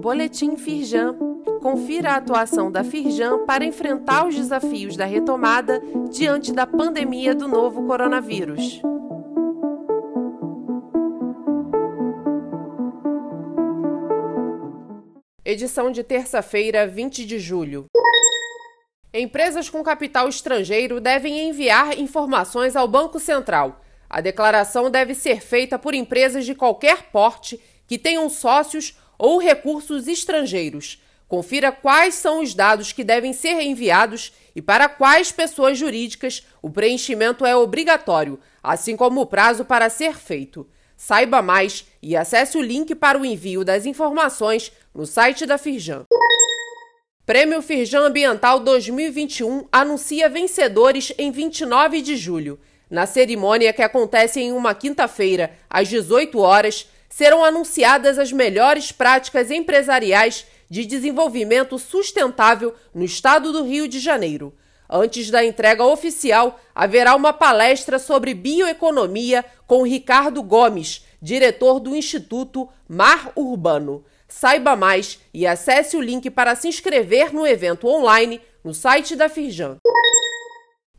Boletim Firjan. Confira a atuação da Firjan para enfrentar os desafios da retomada diante da pandemia do novo coronavírus. Edição de terça-feira, 20 de julho. Empresas com capital estrangeiro devem enviar informações ao Banco Central. A declaração deve ser feita por empresas de qualquer porte que tenham sócios ou recursos estrangeiros. Confira quais são os dados que devem ser enviados e para quais pessoas jurídicas o preenchimento é obrigatório, assim como o prazo para ser feito. Saiba mais e acesse o link para o envio das informações no site da Firjan. Prêmio Firjan Ambiental 2021 anuncia vencedores em 29 de julho. Na cerimônia que acontece em uma quinta-feira, às 18 horas, serão anunciadas as melhores práticas empresariais de desenvolvimento sustentável no estado do Rio de Janeiro. Antes da entrega oficial, haverá uma palestra sobre bioeconomia com Ricardo Gomes, diretor do Instituto Mar Urbano. Saiba mais e acesse o link para se inscrever no evento online no site da Firjan.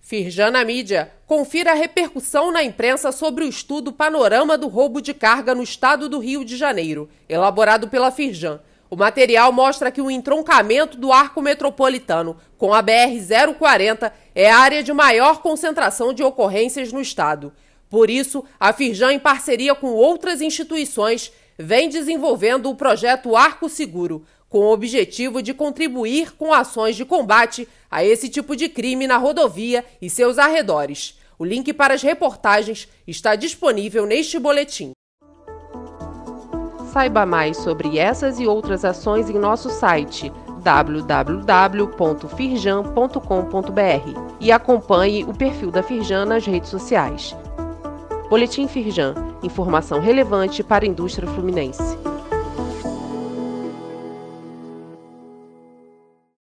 Firjan na mídia. Confira a repercussão na imprensa sobre o estudo Panorama do Roubo de Carga no estado do Rio de Janeiro, elaborado pela Firjan. O material mostra que o entroncamento do arco metropolitano com a BR-040 é a área de maior concentração de ocorrências no estado. Por isso, a Firjan, em parceria com outras instituições, vem desenvolvendo o projeto Arco Seguro, com o objetivo de contribuir com ações de combate a esse tipo de crime na rodovia e seus arredores. O link para as reportagens está disponível neste boletim. Saiba mais sobre essas e outras ações em nosso site www.firjan.com.br e acompanhe o perfil da Firjan nas redes sociais. Boletim Firjan, informação relevante para a indústria fluminense.